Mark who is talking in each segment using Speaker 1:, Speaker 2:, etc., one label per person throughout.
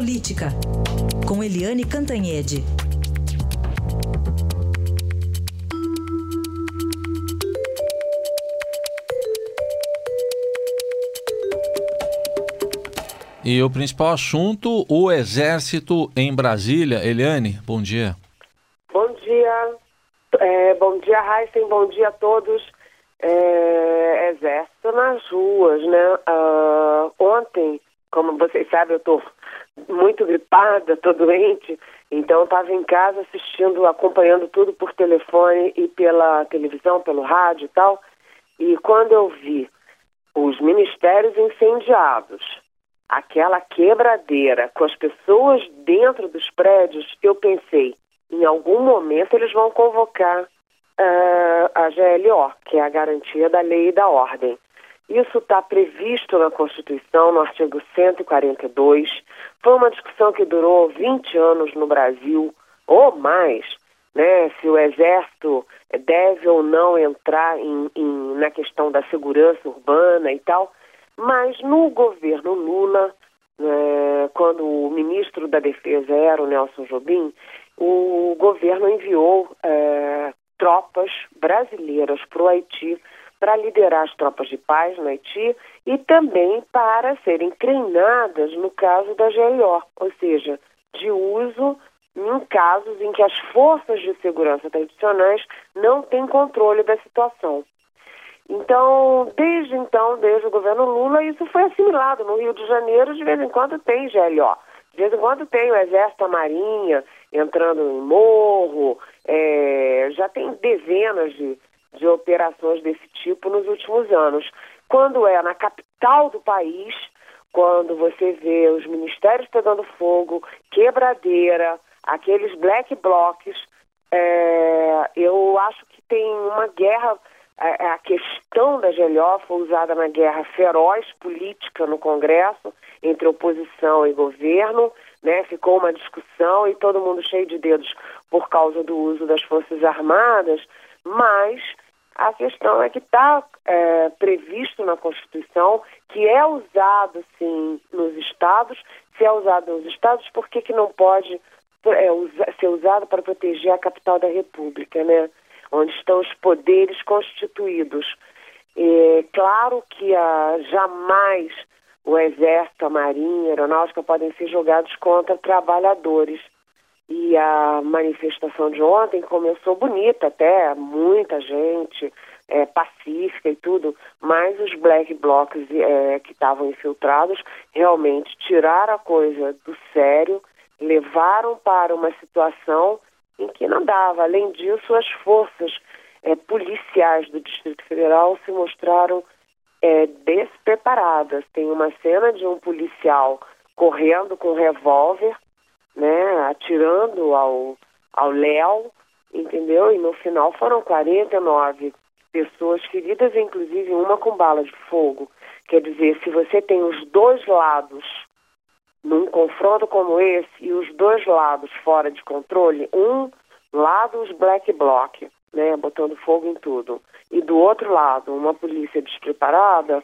Speaker 1: Política, com Eliane Cantanhede.
Speaker 2: E o principal assunto, o Exército em Brasília. Eliane, bom dia.
Speaker 3: Bom dia. É, bom dia, Heisen. Bom dia a todos. É, exército nas ruas, né? Uh, ontem, como vocês sabem, eu estou muito gripada, estou doente, então estava em casa assistindo, acompanhando tudo por telefone e pela televisão, pelo rádio e tal. E quando eu vi os ministérios incendiados, aquela quebradeira com as pessoas dentro dos prédios, eu pensei, em algum momento eles vão convocar uh, a GLO, que é a garantia da lei e da ordem. Isso está previsto na Constituição, no artigo 142. Foi uma discussão que durou 20 anos no Brasil, ou mais, né? Se o Exército deve ou não entrar em, em, na questão da segurança urbana e tal. Mas no governo Lula, é, quando o ministro da Defesa era o Nelson Jobim, o governo enviou é, tropas brasileiras para o Haiti para liderar as tropas de paz no Haiti e também para serem treinadas no caso da GLO, ou seja, de uso em casos em que as forças de segurança tradicionais não têm controle da situação. Então, desde então, desde o governo Lula, isso foi assimilado. No Rio de Janeiro, de vez em quando tem GLO. De vez em quando tem o Exército, a Marinha entrando em morro. É, já tem dezenas de, de operações desse tipo nos últimos anos. Quando é na capital do país, quando você vê os ministérios pegando fogo, quebradeira, aqueles black blocs, é, eu acho que tem uma guerra a, a questão da GLO foi usada na guerra feroz política no Congresso entre oposição e governo, né? Ficou uma discussão e todo mundo cheio de dedos por causa do uso das Forças Armadas, mas a questão é que está é, previsto na Constituição que é usado, sim, nos estados. Se é usado nos estados, por que, que não pode é, usa, ser usado para proteger a capital da República, né? onde estão os poderes constituídos. É claro que ah, jamais o Exército, a Marinha, a Aeronáutica podem ser jogados contra trabalhadores. E a manifestação de ontem começou bonita até, muita gente, é, pacífica e tudo, mas os black blocs é, que estavam infiltrados realmente tiraram a coisa do sério, levaram para uma situação em que não dava. Além disso, as forças é, policiais do Distrito Federal se mostraram é, despreparadas. Tem uma cena de um policial correndo com um revólver, né, atirando ao, ao Léo, entendeu? E no final foram 49 pessoas feridas, inclusive uma com bala de fogo. Quer dizer, se você tem os dois lados num confronto como esse e os dois lados fora de controle, um lado os black bloc, né, botando fogo em tudo, e do outro lado uma polícia despreparada,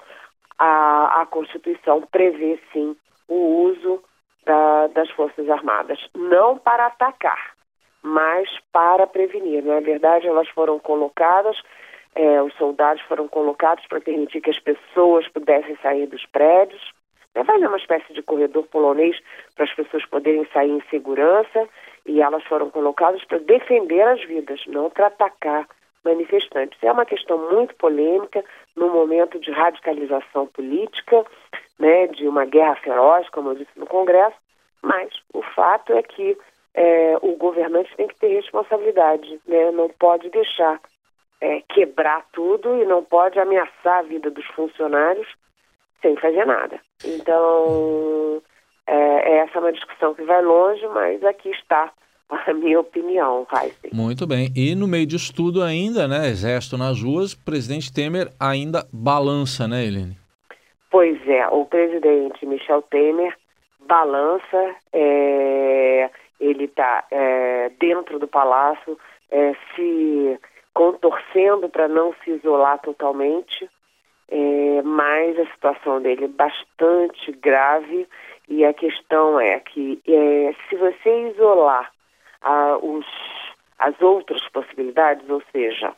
Speaker 3: a, a Constituição prevê sim o uso da, das Forças Armadas, não para atacar, mas para prevenir. Na verdade, elas foram colocadas, é, os soldados foram colocados para permitir que as pessoas pudessem sair dos prédios, é fazer uma espécie de corredor polonês para as pessoas poderem sair em segurança e elas foram colocadas para defender as vidas, não para atacar manifestantes. É uma questão muito polêmica no momento de radicalização política, né, de uma guerra feroz, como eu disse no Congresso, mas o fato é que é, o governante tem que ter responsabilidade, né, não pode deixar é, quebrar tudo e não pode ameaçar a vida dos funcionários sem fazer nada. Então, é, essa é uma discussão que vai longe, mas aqui está a minha opinião, Heisen.
Speaker 2: Muito bem. E no meio disso tudo ainda, né, exército nas ruas, o presidente Temer ainda balança, né, Helene?
Speaker 3: Pois é, o presidente Michel Temer balança, é, ele está é, dentro do palácio, é, se contorcendo para não se isolar totalmente, é, mas a situação dele é bastante grave. E a questão é que é, se você isolar os, as outras possibilidades, ou seja,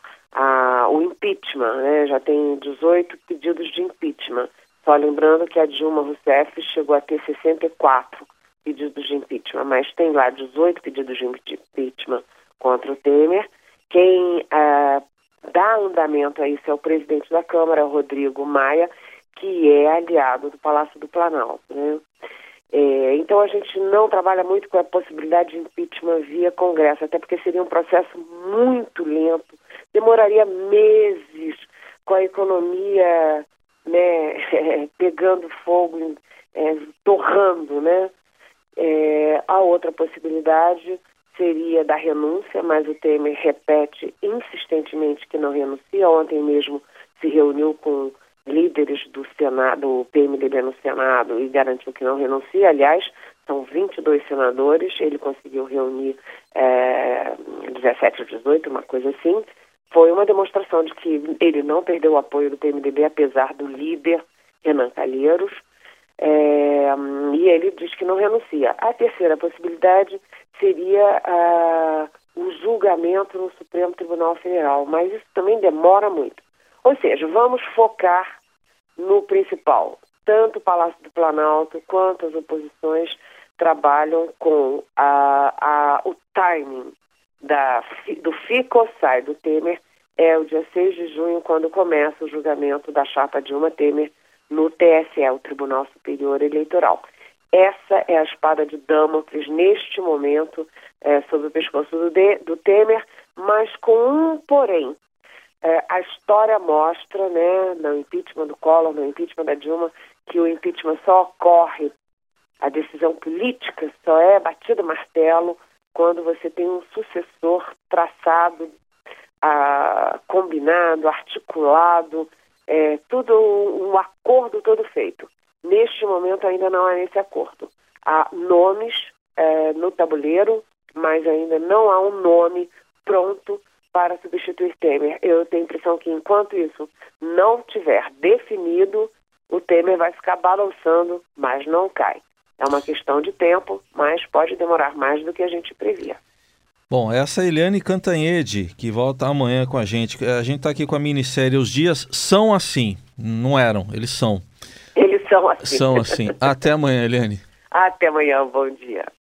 Speaker 3: o impeachment, né, já tem 18 pedidos de impeachment. Só lembrando que a Dilma Rousseff chegou a ter 64 pedidos de impeachment, mas tem lá 18 pedidos de impeachment contra o Temer. Quem ah, dá andamento a isso é o presidente da Câmara, Rodrigo Maia, que é aliado do Palácio do Planalto. Né? É, então a gente não trabalha muito com a possibilidade de impeachment via Congresso, até porque seria um processo muito lento, demoraria meses com a economia né, pegando fogo, é, torrando, né? É, a outra possibilidade seria da renúncia, mas o Temer repete insistentemente que não renuncia. Ontem mesmo se reuniu com líderes do Senado, do PMDB no Senado, e garantiu que não renuncia. Aliás, são 22 senadores, ele conseguiu reunir é, 17 ou 18, uma coisa assim. Foi uma demonstração de que ele não perdeu o apoio do PMDB, apesar do líder Renan Calheiros. É, e ele diz que não renuncia. A terceira possibilidade seria o julgamento no Supremo Tribunal Federal, mas isso também demora muito. Ou seja, vamos focar no principal. Tanto o Palácio do Planalto quanto as oposições trabalham com a, a, o timing da, do fica ou sai do Temer é o dia 6 de junho, quando começa o julgamento da chapa Dilma Temer no TSE, o Tribunal Superior Eleitoral. Essa é a espada de Damocles neste momento é, sobre o pescoço do, de, do Temer, mas com um porém. É, a história mostra, né, no impeachment do Collor, no impeachment da Dilma, que o impeachment só ocorre, a decisão política só é batida martelo quando você tem um sucessor traçado, ah, combinado, articulado, é, tudo um acordo todo feito. Neste momento ainda não há esse acordo. Há nomes é, no tabuleiro, mas ainda não há um nome pronto para substituir Temer. Eu tenho a impressão que enquanto isso não tiver definido, o Temer vai ficar balançando, mas não cai. É uma questão de tempo, mas pode demorar mais do que a gente previa.
Speaker 2: Bom, essa é a Eliane Cantanhede, que volta amanhã com a gente. A gente está aqui com a minissérie Os Dias São Assim. Não eram, eles são.
Speaker 3: Eles são assim.
Speaker 2: São assim. Até amanhã, Eliane.
Speaker 3: Até amanhã, bom dia.